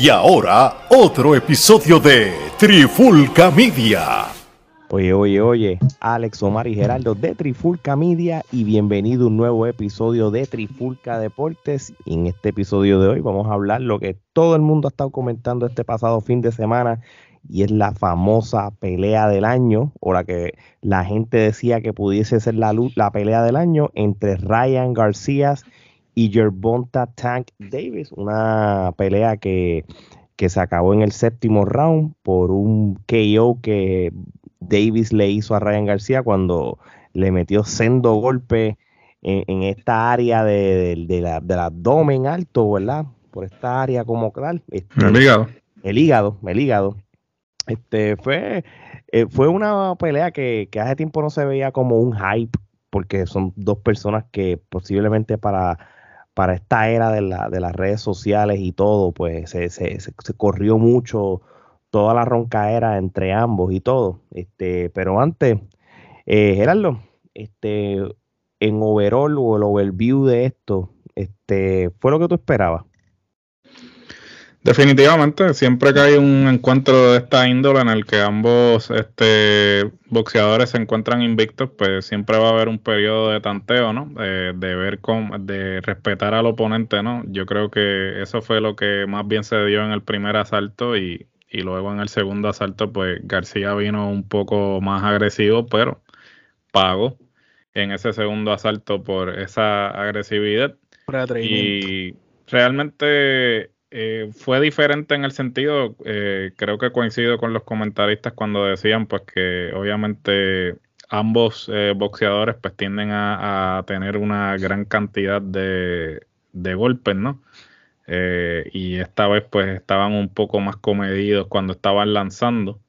Y ahora, otro episodio de Trifulca Media. Oye, oye, oye, Alex Omar y Geraldo de Trifulca Media y bienvenido a un nuevo episodio de Trifulca Deportes. En este episodio de hoy vamos a hablar lo que todo el mundo ha estado comentando este pasado fin de semana y es la famosa pelea del año o la que la gente decía que pudiese ser la, la pelea del año entre Ryan García y Gervonta Tank Davis, una pelea que, se acabó en el séptimo round por un KO que Davis le hizo a Ryan García cuando le metió sendo golpe en, esta área de, la, del abdomen alto, ¿verdad? Por esta área como tal. Este, el hígado. El hígado, el hígado. Este fue, eh, fue una pelea que, que hace tiempo no se veía como un hype, porque son dos personas que posiblemente para para esta era de, la, de las redes sociales y todo, pues se, se, corrió mucho toda la roncaera entre ambos y todo. Este, pero antes, eh, Gerardo, este, en overall o el overview de esto, este, ¿fue lo que tú esperabas? Definitivamente, siempre que hay un encuentro de esta índole en el que ambos este, boxeadores se encuentran invictos, pues siempre va a haber un periodo de tanteo, ¿no? de ver cómo, de respetar al oponente, ¿no? Yo creo que eso fue lo que más bien se dio en el primer asalto y, y luego en el segundo asalto, pues García vino un poco más agresivo, pero pagó en ese segundo asalto por esa agresividad. Y realmente eh, fue diferente en el sentido, eh, creo que coincido con los comentaristas cuando decían pues que obviamente ambos eh, boxeadores pues tienden a, tener una gran cantidad de, golpes, ¿no? y esta vez pues estaban un poco más comedidos cuando estaban lanzando.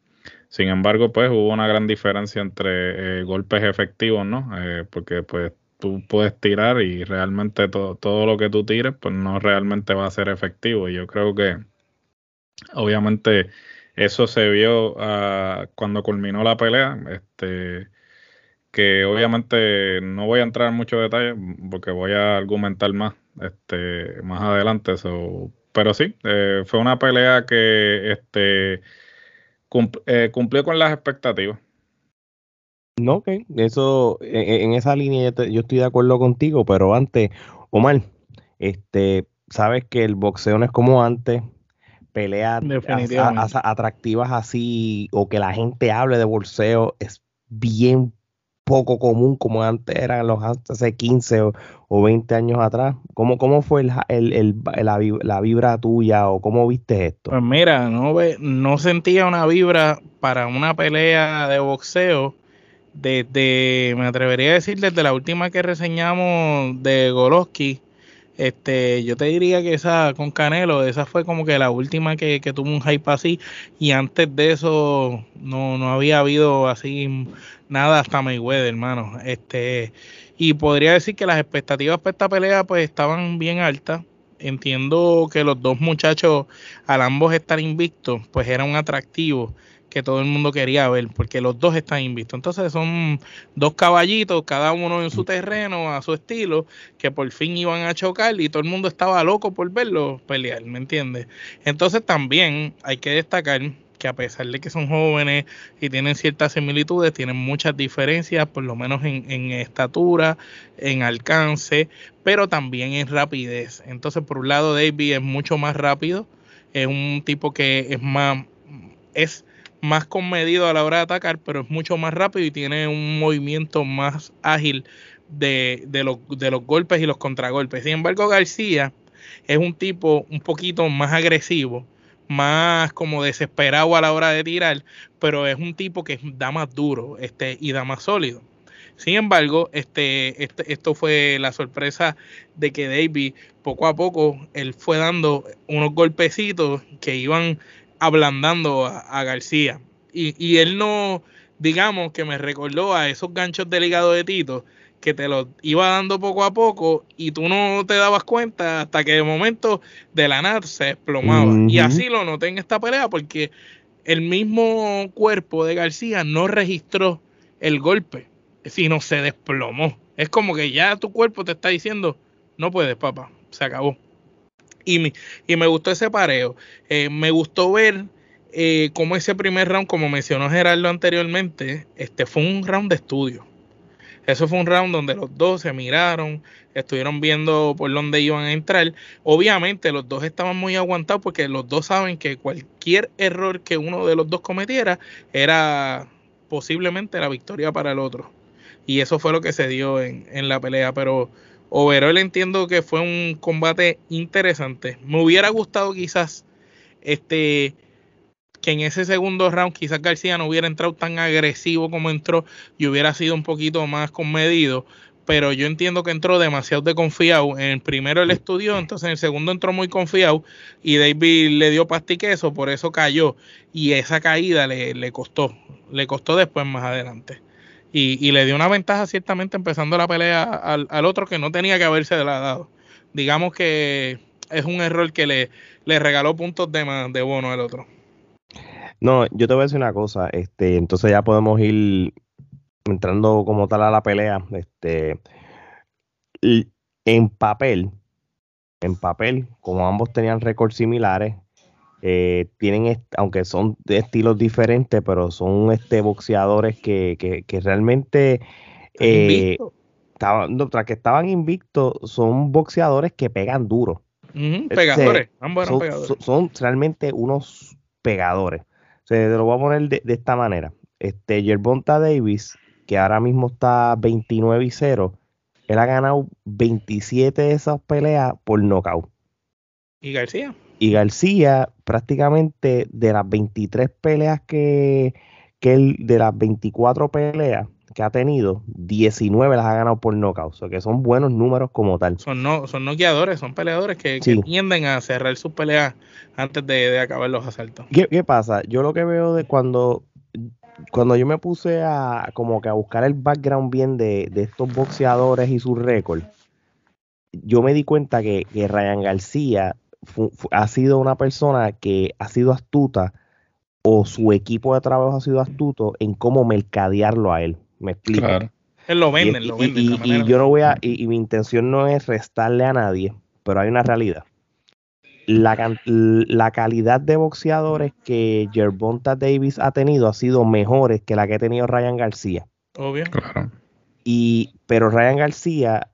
Sin embargo, pues hubo una gran diferencia entre golpes efectivos, ¿no? porque pues tú puedes tirar y realmente todo, todo lo que tú tires, pues no realmente va a ser efectivo. Y yo creo que obviamente eso se vio uh, cuando culminó la pelea. Este, que obviamente no voy a entrar en muchos detalles porque voy a argumentar más este, más adelante. pero sí, eh, fue una pelea que este, eh, cumplió con las expectativas. No, ok, eso, e, e, en, esa línea yo, estoy de acuerdo contigo, pero antes, Omar, este, sabes que el boxeo no es como antes, peleas atractivas así, o que la gente hable de boxeo es bien poco común como antes eran los hace 15 o, 20 años atrás. ¿Cómo, cómo fue el, el, la, la, vibra tuya o cómo viste esto? Pues mira, no, no sentía una vibra para una pelea de boxeo desde, me atrevería a decir, desde la última que reseñamos de Goloski, este, yo te diría que esa con Canelo, esa fue como que la última que, tuvo un hype así, y antes de eso no, no había habido así nada hasta Mayweather, hermano. Este, y podría decir que las expectativas para esta pelea pues estaban bien altas. Entiendo que los dos muchachos, al ambos estar invictos, pues era un atractivo que todo el mundo quería ver, porque los dos están invistos. Entonces son dos caballitos, cada uno en su terreno, a su estilo, que por fin iban a chocar y todo el mundo estaba loco por verlos pelear, ¿me entiendes? Entonces también hay que destacar que a pesar de que son jóvenes y tienen ciertas similitudes, tienen muchas diferencias, por lo menos en, en estatura, en alcance, pero también en rapidez. Entonces, por un lado, David es mucho más rápido, es un tipo que es más, es más comedido a la hora de atacar, pero es mucho más rápido y tiene un movimiento más ágil de, de, los, de los golpes y los contragolpes. Sin embargo, García es un tipo un poquito más agresivo, más como desesperado a la hora de tirar, pero es un tipo que da más duro este, y da más sólido. Sin embargo, este, este, esto fue la sorpresa de que David poco a poco él fue dando unos golpecitos que iban ablandando a, García. Y, y, él no, digamos que me recordó a esos ganchos del hígado de Tito, que te los iba dando poco a poco y tú no te dabas cuenta hasta que de momento de la nada se desplomaba. Y así lo noté en esta pelea porque el mismo cuerpo de García no registró el golpe, sino se desplomó. Es como que ya tu cuerpo te está diciendo, no puedes, papá, se acabó. Y, y me gustó ese pareo. Eh, me gustó ver eh, cómo ese primer round, como mencionó Gerardo anteriormente, este fue un round de estudio. Eso fue un round donde los dos se miraron, estuvieron viendo por dónde iban a entrar. Obviamente los dos estaban muy aguantados porque los dos saben que cualquier error que uno de los dos cometiera era posiblemente la victoria para el otro. Y eso fue lo que se dio en, en la pelea. Pero overall entiendo que fue un combate interesante. Me hubiera gustado quizás este que en ese segundo round quizás García no hubiera entrado tan agresivo como entró y hubiera sido un poquito más conmedido, pero yo entiendo que entró demasiado de confiado. En el primero él estudió, entonces en el segundo entró muy confiado y David le dio pastiqueso, por eso cayó y esa caída le, le costó, le costó después más adelante. Y, le dio una ventaja ciertamente empezando la pelea al, otro que no tenía que haberse dado. Digamos que es un error que le, le regaló puntos de, de bono al otro. No, yo te voy a decir una cosa, este, entonces ya podemos ir entrando como tal a la pelea, este, en papel, en papel, como ambos tenían récords similares, eh, tienen, aunque son de estilos diferentes, pero son este boxeadores que, que, realmente eh, estaban, tras que estaban invictos, son boxeadores que pegan duro. pegadores, ambos eran son, pegadores. Son, realmente unos pegadores. Se lo voy a poner de, esta manera. Este Yerbonta Davis, que ahora mismo está 29 y 0, él ha ganado 27 de esas peleas por nocaut. ¿Y García? Y García, prácticamente de las 23 peleas que, que él, de las 24 peleas que ha tenido, 19 las ha ganado por knockout. O sea, que son buenos números como tal. Son no, son noqueadores, son peleadores que, tienden a cerrar sus peleas antes de, acabar los asaltos. ¿Qué, pasa? Yo lo que veo de cuando, cuando yo me puse a como que a buscar el background bien de, de estos boxeadores y sus récords, yo me di cuenta que, que Ryan García ha sido una persona que ha sido astuta o su equipo de trabajo ha sido astuto en cómo mercadearlo a él. Me explico. Él lo vende, lo vende. Y, yo no voy a, y, mi intención no es restarle a nadie, pero hay una realidad. La, la calidad de boxeadores que Gervonta Davis ha tenido ha sido mejores que la que ha tenido Ryan García. Obvio. Claro. Y, pero Ryan García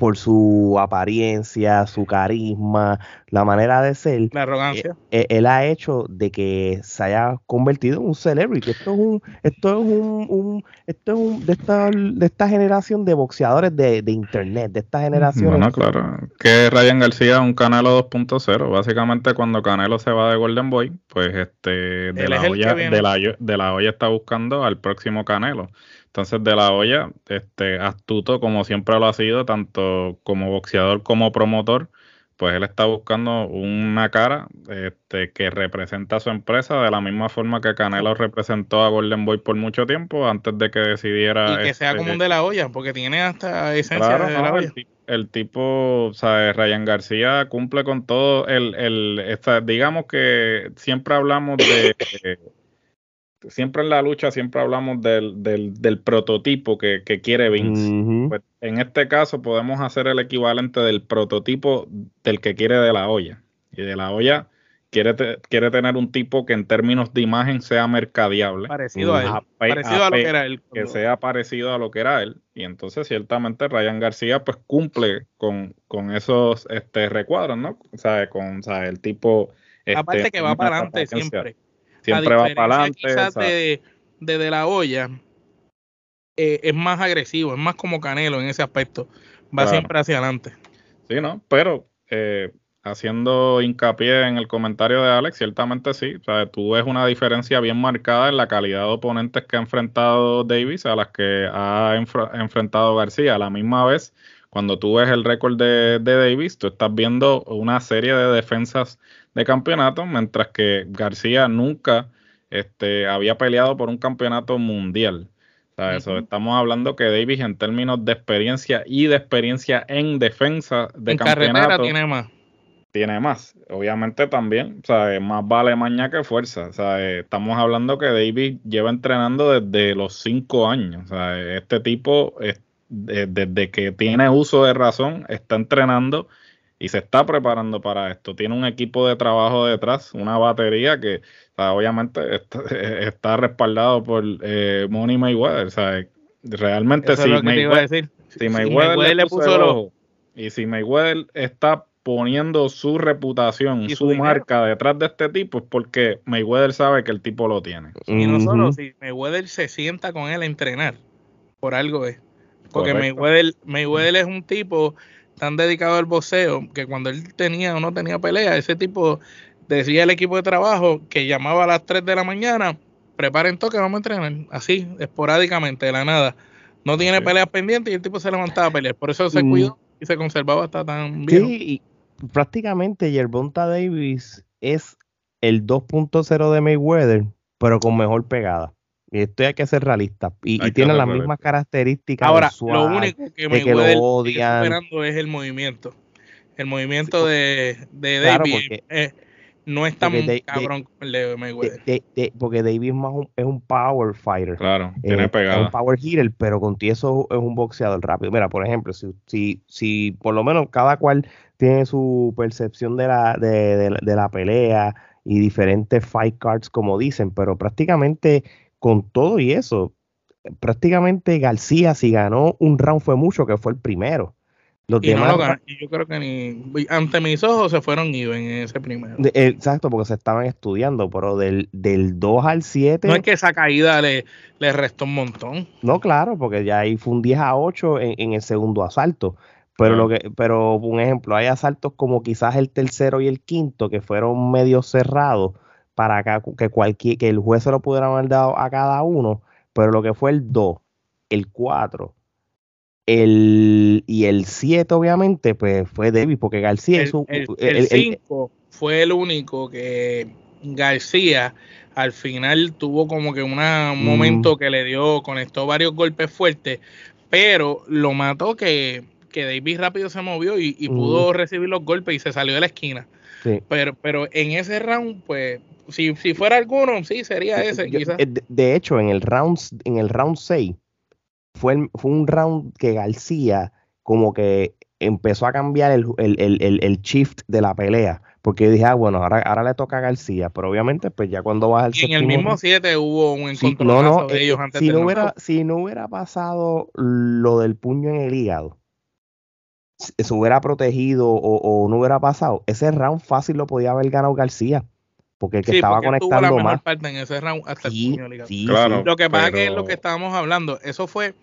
por su apariencia, su carisma, la manera de ser. La arrogancia. Eh, eh, él ha hecho de que se haya convertido en un celebrity. Esto es un, esto es un, esto es un de esta, de esta generación de boxeadores de, internet, de esta generación. Bueno, claro. Que Ryan García es un Canelo 2.0. Básicamente cuando Canelo se va de Golden Boy, pues este de la olla, de la, de la olla está buscando al próximo Canelo. Entonces, de la olla, este, astuto como siempre lo ha sido, tanto como boxeador como promotor, pues él está buscando una cara este, que representa a su empresa de la misma forma que Canelo representó a Golden Boy por mucho tiempo antes de que decidiera. Y que sea como un de la olla, porque tiene hasta esencia de la olla. El, tipo, o sea, Ryan García cumple con todo el, el digamos que siempre hablamos de siempre en la lucha siempre hablamos del, del, prototipo que, quiere Vince. Pues, en este caso podemos hacer el equivalente del prototipo del que quiere de la olla. Y de la olla quiere, quiere tener un tipo que en términos de imagen sea mercadeable. Parecido a él. parecido a, lo que era él. Que sea parecido a lo que era él. Y entonces ciertamente Ryan García pues cumple con, con esos este, recuadros, ¿no? O sea, con o el tipo... Aparte este, que va para adelante siempre Siempre va para adelante. Quizás de, de, la olla eh, es más agresivo, es más como Canelo en ese aspecto. Va siempre hacia adelante. Sí, ¿no? Pero eh, haciendo hincapié en el comentario de Alex, ciertamente sí. O sea, tú ves una diferencia bien marcada en la calidad de oponentes que ha enfrentado Davis a las que ha enfrentado García. A la misma vez, cuando tú ves el récord de, de Davis, tú estás viendo una serie de defensas de campeonato, mientras que García nunca este, había peleado por un campeonato mundial. eso, estamos hablando que Davis en términos de experiencia y de experiencia en defensa de campeonato tiene más. Tiene más. Obviamente también, o más vale maña que fuerza. O sea, estamos hablando que Davis lleva entrenando desde los cinco años. O sea, este desde que tiene uso de razón, está entrenando y se está preparando para esto. Tiene un equipo de trabajo detrás, una batería que obviamente está, respaldado por eh, Money Mayweather. O sea, realmente si, Mayweather, si, Mayweather, le puso, el ojo, y si Mayweather está poniendo su reputación, su, su marca detrás de este tipo, es porque Mayweather sabe que el tipo lo tiene. Y no solo si Mayweather se sienta con él a entrenar, por algo es. Porque Mayweather, Mayweather es un tipo tan dedicado al boxeo que cuando él tenía o no tenía pelea, ese tipo decía al equipo de trabajo que llamaba a las 3 de la mañana, preparen todo que vamos a entrenar, así, esporádicamente, de la nada. No tiene peleas pendientes y el tipo se levantaba a pelear. Por eso se mm. cuidó y se conservaba hasta tan bien. Sí, y prácticamente Yerbonta Davis es el 2.0 de Mayweather, pero con mejor pegada. Y esto hay que ser realista. Y, tiene las mismas características. Ahora, lo único que me que lo esperando es el movimiento. El movimiento de, de David no es tan cabrón como el de Mayweather. porque David es un, power fighter. Claro, eh, tiene pegada. Es un power hitter, pero con ti eso es un boxeador rápido. Mira, por ejemplo, si, si, si por lo menos cada cual tiene su percepción de la, de, de la pelea y diferentes fight cards, como dicen, pero prácticamente con todo y eso, prácticamente García, si ganó un round fue mucho, que fue el primero. Los y demás, no yo creo que ni ante mis ojos se fueron ido en ese primero. exacto, porque se estaban estudiando, pero del, del 2 al 7. No es que esa caída le, le restó un montón. No, claro, porque ya ahí fue un 10 a 8 en, el segundo asalto. Pero lo que, pero un ejemplo, hay asaltos como quizás el tercero y el quinto que fueron medio cerrados para que, cualquier, que el juez se lo pudiera haber dado a cada uno, pero lo que fue el 2, el 4 el, y el 7 obviamente, pues fue David, porque García es un... El 5 fue el único que García al final tuvo como que un momento que le dio, conectó varios golpes fuertes, pero lo mató que, que David rápido se movió y, pudo recibir los golpes y se salió de la esquina. Pero, pero en ese round, pues si, si fuera alguno, sí, sería ese, eh, De, hecho, en el round, en el round 6, fue, fue un round que García como que empezó a cambiar el, el, shift de la pelea. Porque dije, ah, bueno, ahora, ahora le toca a García, pero obviamente, pues ya cuando vas al y En el mismo 7 hubo un encuentro no, no, de ellos antes si no hubiera, Si no hubiera pasado lo del puño en el hígado, se hubiera protegido o, o, no hubiera pasado, ese round fácil lo podía haber ganado García porque el que estaba conectando la más. parte en ese round hasta el sí, claro, Lo que pasa es que lo que estábamos hablando, eso fue,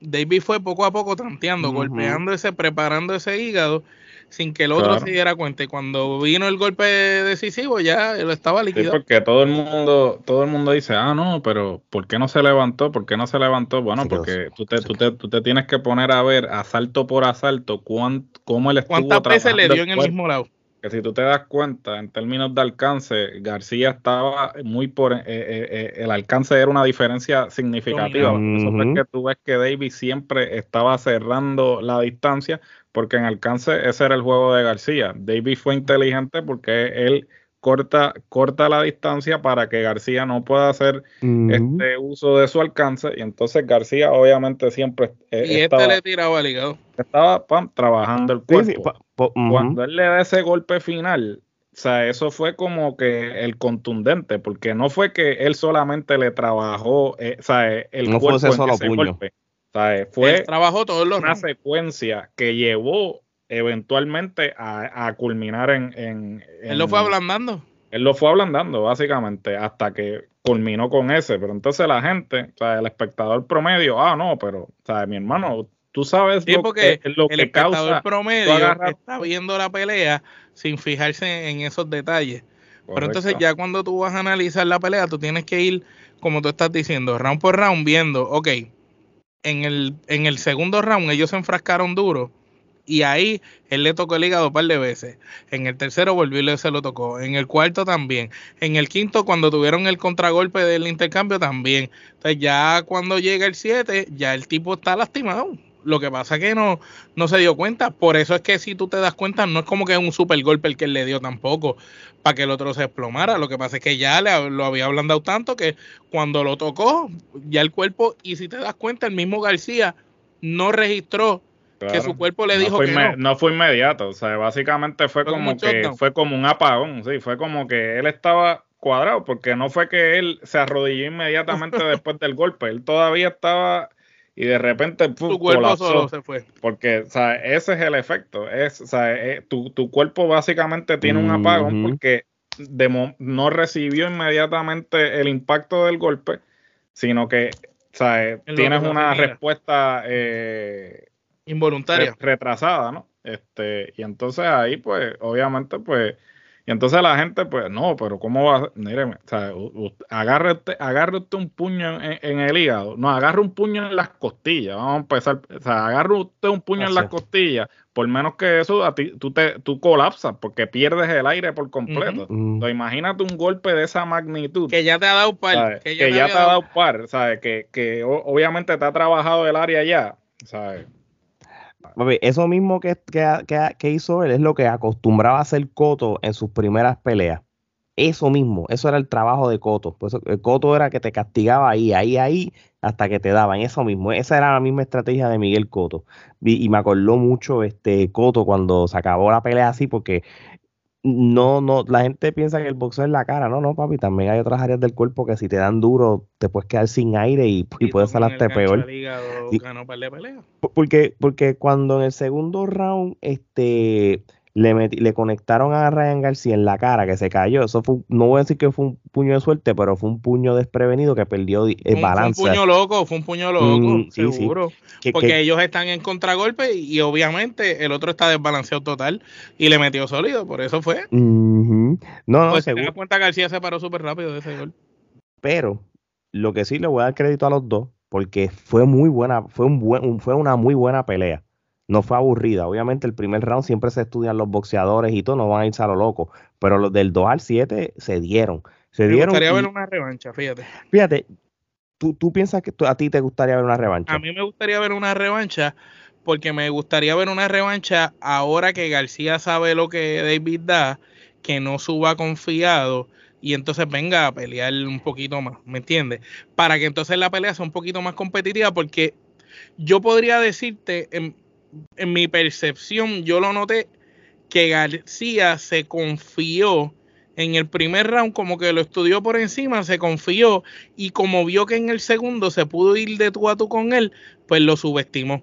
David fue poco a poco tanteando, golpeando ese, preparando ese hígado sin que el otro se diera cuenta y cuando vino el golpe decisivo ya lo estaba liquidado. Sí, porque todo el mundo todo el mundo dice, "Ah, no, pero ¿por qué no se levantó? ¿Por qué no se levantó?" Bueno, porque tú te, tú te, tú, te, tienes que poner a ver asalto por asalto cómo él estuvo ¿Cuántas veces le dio en el mismo lado? si tú te das cuenta, en términos de alcance, García estaba muy por eh, eh, eh, el alcance era una diferencia significativa. Eso es que tú ves que Davis siempre estaba cerrando la distancia, porque en alcance ese era el juego de García. Davis fue inteligente porque él corta, corta la distancia para que García no pueda hacer este uso de su alcance. Y entonces García, obviamente, siempre. y este le tiraba al hígado. Estaba trabajando el cuerpo. Cuando él le da ese golpe final, o sea, eso fue como que el contundente, porque no fue que él solamente le trabajó, eh, o sea, el no cuerpo fue ese solo puño. Golpe. Fue trabajó todos los una secuencia que llevó eventualmente a, culminar en, Él lo fue ablandando. Él lo fue ablandando, básicamente, hasta que culminó con ese. Pero entonces la gente, o sea, el espectador promedio, ah, no, pero, o sea, mi hermano, Tú sabes lo, porque que, lo el que causa. promedio está viendo la pelea sin fijarse en esos detalles. Pero entonces ya cuando tú vas a analizar la pelea, tú tienes que ir, como tú estás diciendo, round por round, viendo, ok, en el, en el segundo round ellos se enfrascaron duro y ahí él le tocó el hígado un par de veces. En el tercero volvió y se lo tocó. En el cuarto también. En el quinto, cuando tuvieron el contragolpe del intercambio, también. Entonces ya cuando llega el siete, ya el tipo está lastimado. Lo que pasa es que no, no se dio cuenta. Por eso es que si tú te das cuenta, no es como que es un super golpe el que él le dio tampoco para que el otro se desplomara. Lo que pasa es que ya le, lo había ablandado tanto que cuando lo tocó, ya el cuerpo, y si te das cuenta, el mismo García no registró que su cuerpo le dijo que no. no fue inmediato, o sea, básicamente fue, Fue como que shutdown. fue como un apagón, sí, fue como que él estaba cuadrado, porque no fue que él se arrodilló inmediatamente después del golpe, él todavía estaba y de repente Su cuerpo colapsó. solo se fue. Porque, o sea, ese es el efecto. Es, o sea, eh, tu, tu cuerpo básicamente tiene un apagón porque de no recibió inmediatamente el impacto del golpe, sino que, o sea, eh, tienes una respuesta eh, Involuntaria. re- retrasada, ¿no? Este, y entonces ahí, pues, obviamente, pues, y entonces la gente, pues, no, pero ¿cómo va? Míreme, o sea, agarre usted, agarre usted un puño en, en el hígado, no, agarre un puño en las costillas, vamos a empezar, o sea, agarre usted un puño en las costillas, por menos que eso, a ti, tú, te, tú colapsas porque pierdes el aire por completo. Mm. Entonces, imagínate un golpe de esa magnitud. Que ya te ha dado par. ¿sabes? Que Que ya, te ha dado par, ¿sabes? Que, que obviamente te ha trabajado el área ya, ¿sabes? Eso mismo que, que, que- hizo él es lo que acostumbraba hacer Coto en sus primeras peleas. Eso mismo, eso era el trabajo de Coto. El Coto era que te castigaba ahí, ahí, ahí, hasta que te daban. Eso mismo, esa era la misma estrategia de Miguel Coto. Y, y me acordó mucho este Coto cuando se acabó la pelea así, porque no, no, la gente piensa que el boxeo es la cara. No, no, papi, también hay otras áreas del cuerpo que si te dan duro, te puedes quedar sin aire y, y puedes salarte peor. hígado Y- ganó Porque, porque cuando en el segundo round este, le, le conectaron a Ryan García en la cara, que se cayó, eso fue, no voy a decir que fue un puño de suerte, pero fue un puño desprevenido que perdió el un, fue un balance. puño loco, fue un puño loco, Mm, sí, sí. seguro. que- Porque que- ellos están en contragolpe y, obviamente el otro está desbalanceado total y le metió sólido, por eso fue. No, no, pues seguro, cuenta, García se paró súper rápido de ese gol. pero lo que sí le voy a dar crédito a los dos, porque fue muy buena, fue un buen, un- fue una muy buena pelea. No fue aburrida. Obviamente el primer round siempre se estudian los boxeadores y todo, no van a irse a lo loco. Pero los del 2 al 7 se dieron. Se Me dieron. gustaría y- ver una revancha, fíjate. Fíjate, tú, tú piensas que a ti te gustaría ver una revancha. A mí me gustaría ver una revancha porque me gustaría ver una revancha ahora que García sabe lo que David da, que no suba confiado y entonces venga a pelear un poquito más, ¿me entiendes? Para que entonces la pelea sea un poquito más competitiva porque yo podría decirte, en, en mi percepción, yo lo noté que García se confió en el primer round, como que lo estudió por encima, se confió y como vio que en el segundo se pudo ir de tú a tú con él, pues lo subestimó.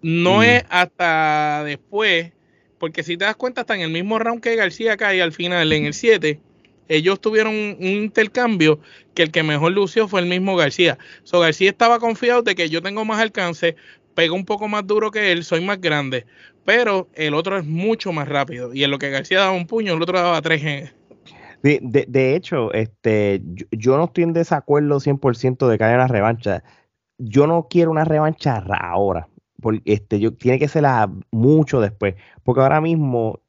No Mm. es hasta después, porque si te das cuenta, hasta en el mismo round que García cae al final, en el 7, ellos tuvieron un, un intercambio que el que mejor lució fue el mismo García. So, García estaba confiado de que yo tengo más alcance, pego un poco más duro que él, soy más grande, pero el otro es mucho más rápido. Y en lo que García daba un puño, el otro daba tres. De, de- hecho, este, yo, no estoy en desacuerdo 100% de que haya una revancha. Yo no quiero una revancha ra- ahora. Porque este, yo, tiene que ser mucho después. Porque ahora mismo,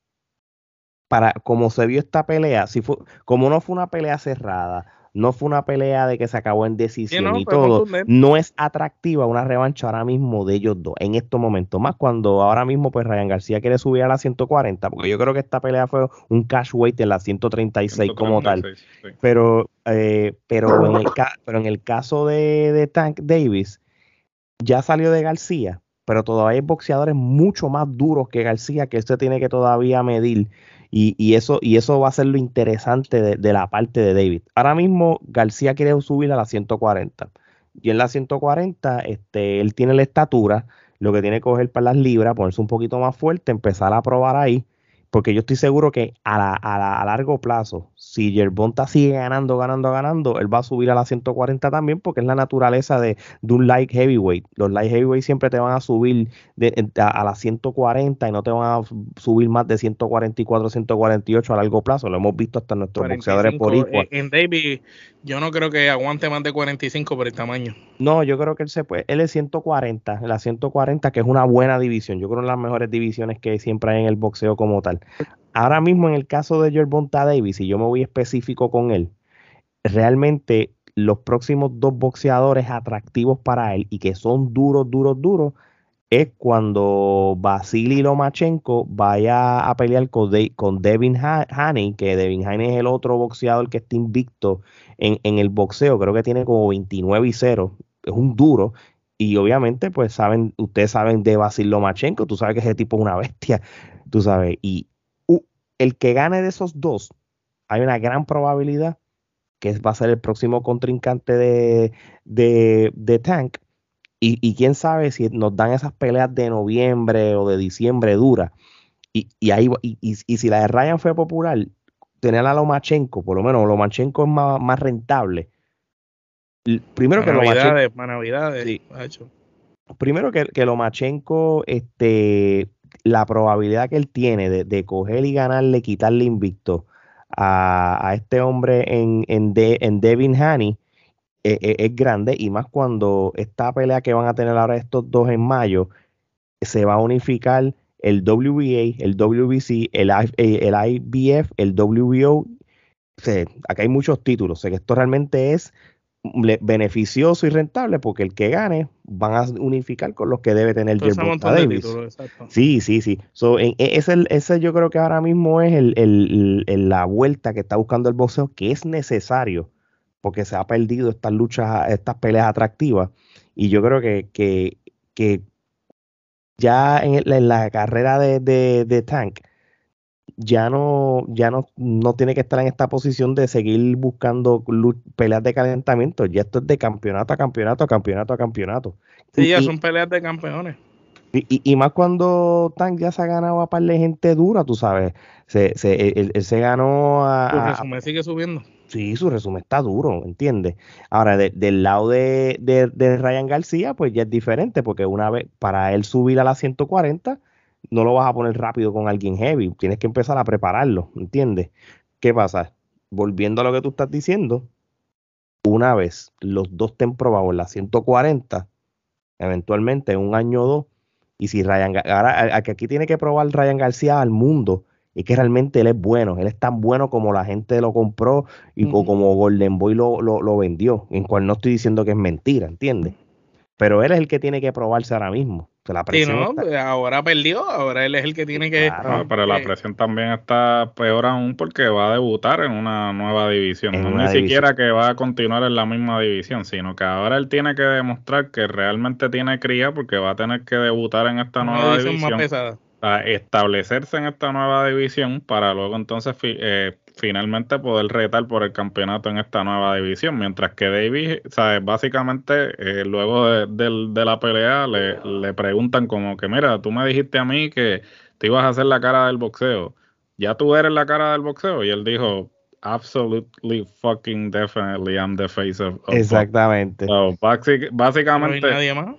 para como se vio esta pelea, si fue, como no fue una pelea cerrada, no fue una pelea de que se acabó en decisión no, y todo, no es atractiva una revancha ahora mismo de ellos dos, en estos momentos. Más cuando ahora mismo, pues Ryan García quiere subir a la 140, porque yo creo que esta pelea fue un cash weight en la 136 como tal. 136, sí. Pero, eh, pero, en el pero en el caso de, de Tank Davis, ya salió de García, pero todavía hay boxeadores mucho más duros que García que usted tiene que todavía medir. Y, y eso, y eso va a ser lo interesante de, la parte de David. Ahora mismo García quiere subir a la 140. Y en la 140, este, él tiene la estatura, lo que tiene que coger para las libras, ponerse un poquito más fuerte, empezar a probar ahí. Porque yo estoy seguro que a, la- a la- a largo plazo, si Yerbonta sigue ganando, ganando, ganando, él va a subir a la 140 también, porque es la naturaleza de, de un light heavyweight. Los light heavyweight siempre te van a subir de, a, a las 140 y no te van a subir más de 144, 148 a largo plazo. Lo hemos visto hasta en nuestros 45, boxeadores por igual. eh, En David, yo no creo que aguante más de 45 por el tamaño. No, yo creo que él se puede. Él es 140, la 140, que es una buena división. Yo creo que es las mejores divisiones que siempre hay en el boxeo como tal. Ahora mismo, en el caso de Gervonta Davis, y yo me voy específico con él, realmente los próximos dos boxeadores atractivos para él y que son duros, duros, duros, es cuando Vasily Lomachenko vaya a pelear con, De- con Devin Ha- Haney, que Devin Haney es el otro boxeador que está invicto en, en el boxeo, creo que tiene como 29 y 0, es un duro. Y obviamente, pues saben, ustedes saben de Basil Lomachenko, tú sabes que ese tipo es una bestia, tú sabes. Y el que gane de esos dos, hay una gran probabilidad que va a ser el próximo contrincante de, de, Tank. Y, quién sabe si nos dan esas peleas de noviembre o de diciembre dura. Y, y ahí, y, si la de Ryan fue popular, tener a Lomachenko, por lo menos Lomachenko es más, más rentable. Primero que Lomachenko. Navidades, Primero que, que Lomachenko, este, la probabilidad que él tiene de, coger y ganarle, quitarle invicto a, este hombre en, en, en Devin Haney eh, eh, es grande y más cuando esta pelea que van a tener ahora estos dos en mayo se va a unificar el WBA, el WBC, el, eh, el IBF, el WBO. acá hay muchos títulos. O sea, que esto realmente es beneficioso y rentable porque el que gane van a unificar con los que debe tener Gervonta Davis. sí, sí, sí. E, ese, ese, yo creo que ahora mismo es el, la vuelta que está buscando el boxeo que es necesario porque se ha perdido estas luchas, estas peleas atractivas y yo creo que, que, que ya en, la carrera de, de Tank ya no, ya no, no tiene que estar en esta posición de seguir buscando peleas de calentamiento. Ya esto es de campeonato a campeonato a campeonato a campeonato. Sí, ya son peleas de campeones. Y, y, más cuando Tank ya se ha ganado a par de gente dura, tú sabes. Se, se, él, se ganó a. Su resumen sigue subiendo. Sí, su resumen está duro, ¿entiendes? Ahora, del lado de, de, de, Ryan García, pues ya es diferente, porque una vez, para él subir a la 140, no lo vas a poner rápido con alguien heavy, tienes que empezar a prepararlo, ¿entiendes? ¿Qué pasa? Volviendo a lo que tú estás diciendo, una vez los dos estén probados en la 140, eventualmente en un año o dos, y si Ryan, ahora que aquí tiene que probar Ryan García al mundo, y que realmente él es bueno, él es tan bueno como la gente lo compró y como Golden Boy lo, lo, lo vendió, en cual no estoy diciendo que es mentira, ¿entiendes? Pero él es el que tiene que probarse ahora mismo. La presión pues, ahora perdió, ahora él es el que tiene que. Claro, pero la presión también está peor aún porque va a debutar en una nueva división. no ni siquiera que va a continuar en la misma división, sino que ahora él tiene que demostrar que realmente tiene cría porque va a tener que debutar en esta nueva división. Más pesada. A establecerse en esta nueva división para luego entonces eh, finalmente poder retar por el campeonato en esta nueva división. Mientras que Davis, ¿sabes? básicamente, eh, luego de, la pelea, le, le, preguntan como que, mira, tú me dijiste a mí que te ibas a hacer la cara del boxeo. ¿Ya tú eres la cara del boxeo? Y él dijo, absolutely fucking definitely I'm the face of, Exactamente. básicamente... No hay nadie más.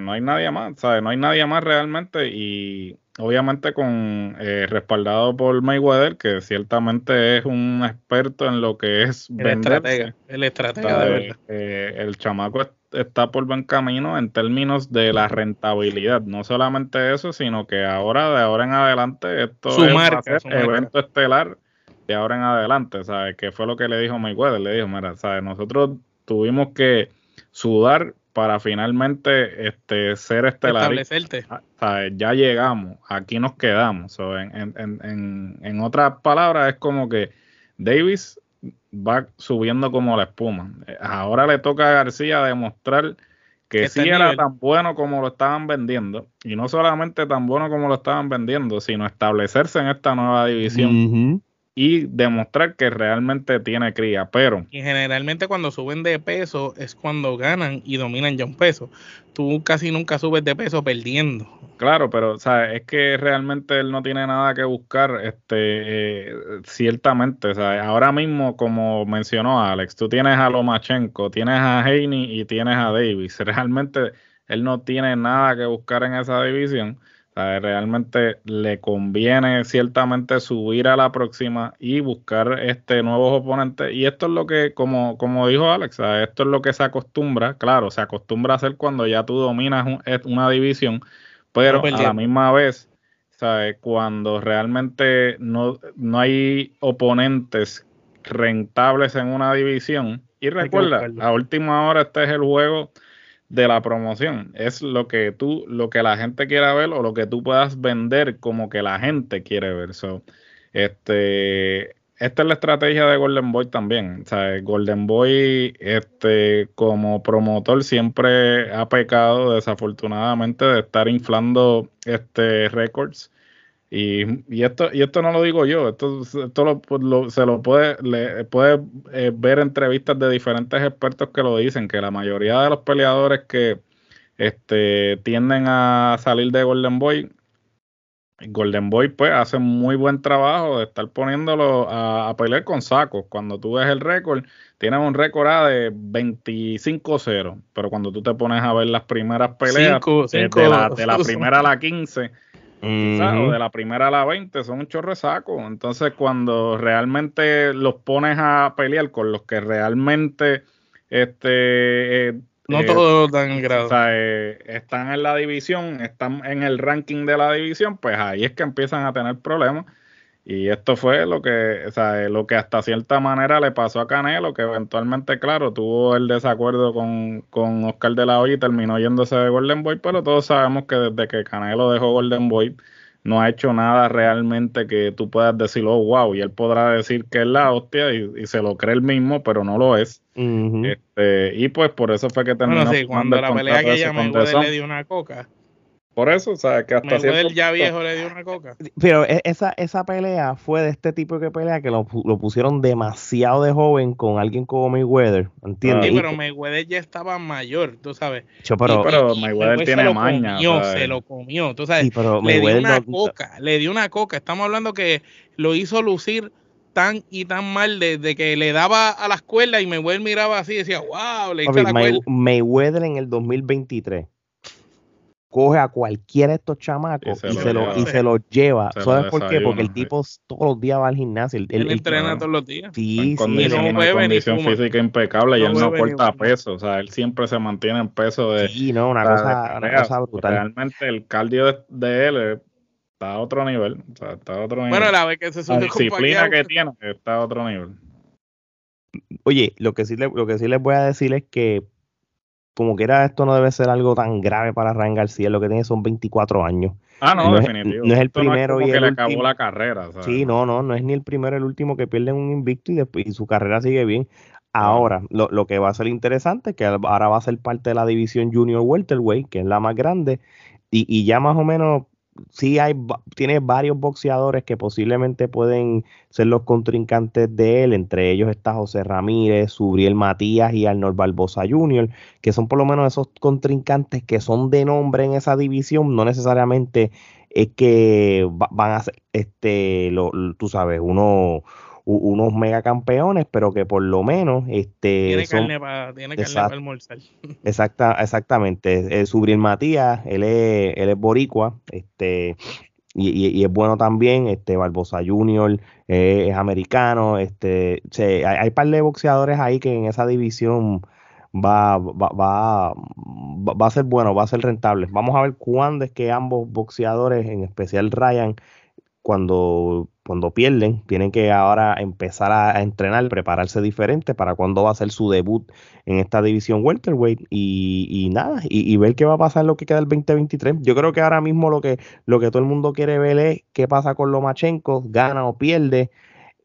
No hay nadie más, ¿sabes? No hay nadie más realmente y obviamente con eh, respaldado por Mayweather, que ciertamente es un experto en lo que es el estratega, el estratega de verdad. Eh, el chamaco está por buen camino en términos de la rentabilidad, no solamente eso, sino que ahora de ahora en adelante esto es un evento estelar de ahora en adelante, ¿sabes? Que fue lo que le dijo Mayweather, le dijo, mira, ¿sabes? Nosotros tuvimos que sudar para finalmente este, ser estelar. Establecerte. Ah, ya llegamos, aquí nos quedamos. en, en, en, otras palabras, es como que Davis va subiendo como la espuma. Ahora le toca a García demostrar que sí era tan bueno como lo estaban vendiendo. Y no solamente tan bueno como lo estaban vendiendo, sino establecerse en esta nueva división y demostrar que realmente tiene cría, pero... Y generalmente cuando suben de peso es cuando ganan y dominan ya un peso. Tú casi nunca subes de peso perdiendo. Claro, pero ¿sabes? es que realmente él no tiene nada que buscar, este, eh, ciertamente, ¿sabes? ahora mismo como mencionó Alex, tú tienes a Lomachenko, tienes a Heine y tienes a Davis, realmente él no tiene nada que buscar en esa división realmente le conviene ciertamente subir a la próxima y buscar este nuevos oponentes. Y esto es lo que, como, como dijo Alex, esto es lo que se acostumbra, claro, se acostumbra a hacer cuando ya tú dominas una división, pero a la misma vez, ¿sabes? cuando realmente no, no hay oponentes rentables en una división. Y recuerda, a última hora este es el juego de la promoción. Es lo que tú, lo que la gente quiera ver o lo que tú puedas vender como que la gente quiere ver. So, este, esta es la estrategia de Golden Boy también. O sea, Golden Boy, este, como promotor, siempre ha pecado desafortunadamente de estar inflando este récords. Y, esto, y esto no lo digo yo, esto, esto se lo puede, le, puede eh, ver entrevistas de diferentes expertos que lo dicen, que la mayoría de los peleadores que este, tienden a salir de Golden Boy Golden Boy pues hace muy buen trabajo de estar poniéndolo a, pelear con sacos. Cuando tú ves el récord, tiene un récord A de 25-0, pero cuando tú te pones a ver las primeras peleas, De, la, primera a la 15, o de la primera a la 20, son un chorro. Entonces cuando realmente los pones a pelear con los que realmente este, eh, no eh, todos en grado. O sea, eh, están en la división, están en el ranking de la división, pues ahí es que empiezan a tener problemas. Y esto fue lo que, o sea, lo que hasta cierta manera le pasó a Canelo, que eventualmente, claro, tuvo el desacuerdo con, con Oscar de la Hoya y terminó yéndose de Golden Boy, pero todos sabemos que desde que Canelo dejó Golden Boy, no ha hecho nada realmente que tú puedas decir, oh, wow, y él podrá decir que es la hostia y, se lo cree él mismo, pero no lo es. este, y pues por eso fue que terminó. Bueno, sí, cuando la pelea que ella le dio una coca. Por eso, o sea, que hasta cierto ya viejo le dio una coca. Pero e, esa, esa pelea fue de este tipo de pelea que lo, lo pusieron demasiado de joven con alguien como Mayweather, ¿entiendes? Sí, pero Mayweather ya estaba mayor, tú sabes. pero, Mayweather tiene maña. se lo comió, tú sabes. le dio una coca, le dio una coca. Estamos hablando que lo hizo lucir tan y tan mal desde que le daba a la escuela y Mayweather miraba así y decía, wow, le hice la Mayweather en el 2023 coge a cualquiera de estos chamacos y se, lo, y se lo lleva. ¿Sabes por qué? Porque el tipo todos los días va al gimnasio. Él, entrena todos los días. Sí, sí. Condición, no condición física impecable y él no corta peso. O sea, él siempre se mantiene en peso de. Sí, no, una, cosa, una cosa brutal. Realmente el cardio de, él está a otro nivel. O sea, está a otro nivel. Bueno, la vez que se sube La disciplina que tiene está a otro nivel. Oye, lo que sí, le, lo que sí les voy a decir es que como que era esto no debe ser algo tan grave para Ryan García, lo que tiene son 24 años. Ah, no, definitivo. no es el primero y que el le acabó la carrera. Sí, no, no, no es ni el primero el último que pierde un invicto y, después, y su carrera sigue bien. Ahora, lo, lo, que va a ser interesante es que ahora va a ser parte de la división Junior Welterweight, que es la más grande, y, y ya más o menos sí hay, tiene varios boxeadores que posiblemente pueden ser los contrincantes de él, entre ellos está José Ramírez, Subriel Matías y Arnold Barbosa Jr., que son por lo menos esos contrincantes que son de nombre en esa división, no necesariamente es que van a ser, este, lo, tú sabes, uno unos megacampeones, pero que por lo menos este tiene carne para almorzar. Exacta, exactamente. Eh, Subriel Matías, él es, él es boricua, este y, y, es bueno también, este Barbosa Junior eh, es americano, este hay, hay par de boxeadores ahí que en esa división va, va, va, va a ser bueno, va a ser rentable. Vamos a ver cuándo es que ambos boxeadores, en especial Ryan, cuando, cuando pierden, tienen que ahora empezar a, entrenar, prepararse diferente para cuando va a ser su debut en esta división welterweight y, y nada, y, ver qué va a pasar lo que queda el 2023. Yo creo que ahora mismo lo que, lo que todo el mundo quiere ver es qué pasa con Lomachenko, gana o pierde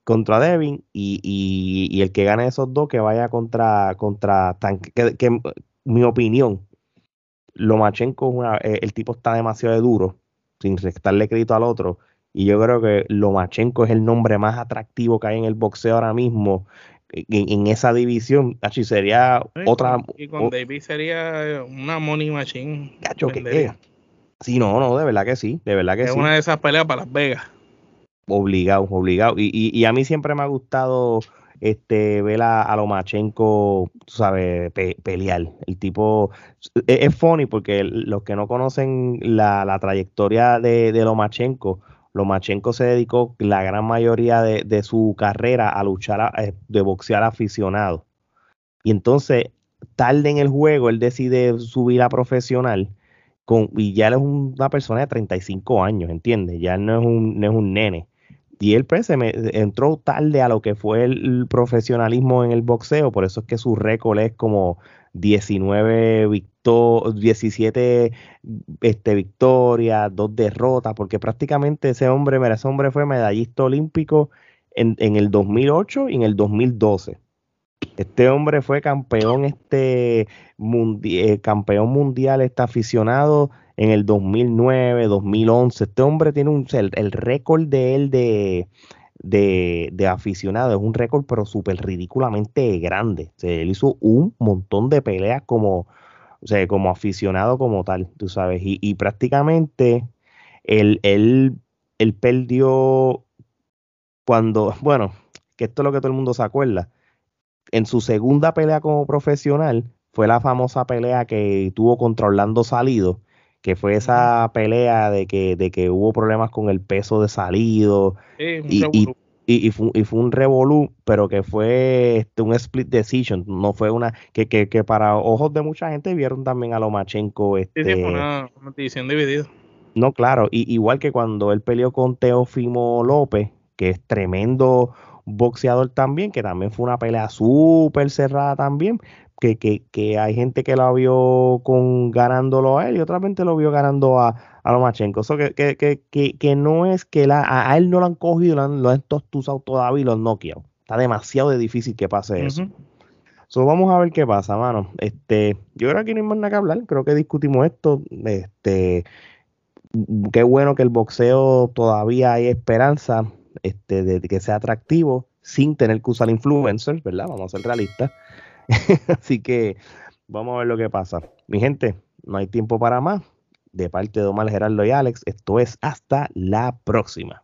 contra Devin y, y, el que gane esos dos que vaya contra, contra que, que, mi opinión, Lomachenko, una, eh, el tipo está demasiado duro, sin restarle crédito al otro y yo creo que Lomachenko es el nombre más atractivo que hay en el boxeo ahora mismo en, esa división. Así sería otra. y con David sería una money machine. Cacho, que Sí, no, no, de verdad que sí. De verdad que es sí. una de esas peleas para Las Vegas. Obligado, obligado. Y, y, a mí siempre me ha gustado este ver a, Lomachenko, tú sabes, pelear. El tipo es, es, funny porque los que no conocen la, la trayectoria de, de Lomachenko, Lomachenko se dedicó la gran mayoría de, su carrera a luchar eh, de boxear aficionado. Y entonces, tarde en el juego, él decide subir a profesional. Con, y ya él es una persona de 35 años, ¿entiendes? Ya no es un, no es un nene. Y él pues, se me, entró tarde a lo que fue el, profesionalismo en el boxeo, por eso es que su récord es como 19 victorias, 17 este, victorias, dos derrotas, porque prácticamente ese hombre, ese hombre fue medallista olímpico en, el 2008 y en el 2012. Este hombre fue campeón, este eh, campeón mundial, está aficionado en el 2009, 2011. Este hombre tiene el, récord de él de, aficionado es un récord, pero súper ridículamente grande. él hizo un montón de peleas como, o sea, como aficionado como tal, tú sabes, y, prácticamente él, él, él perdió cuando, bueno, que esto es lo que todo el mundo se acuerda, en su segunda pelea como profesional fue la famosa pelea que tuvo contra Orlando Salido, que fue esa pelea de que, de que hubo problemas con el peso de Salido y, y, y, fue, y, fue, un revolú, pero que fue este, un split decision, no fue una que, que, que, para ojos de mucha gente vieron también a Lomachenko. Este, sí, fue una, decisión dividida. No, claro, y, igual que cuando él peleó con Teofimo López, que es tremendo boxeador también, que también fue una pelea súper cerrada también, que, que, que, hay gente que lo vio con ganándolo a él y otra gente lo vio ganando a, a Lomachenko. Eso que, que, que, que, no es que la, a, él no lo han cogido, lo han, lo han tostuzado todavía y lo han noqueado. Está demasiado difícil que pase eso. So, vamos a ver qué pasa, mano. Este, yo creo que aquí no hay más nada que hablar. Creo que discutimos esto. Este, qué bueno que el boxeo todavía hay esperanza este, de que sea atractivo sin tener que usar influencers, ¿verdad? Vamos a ser realistas. Así que vamos a ver lo que pasa. Mi gente, no hay tiempo para más. De parte de Omar Gerardo y Alex, esto es hasta la próxima.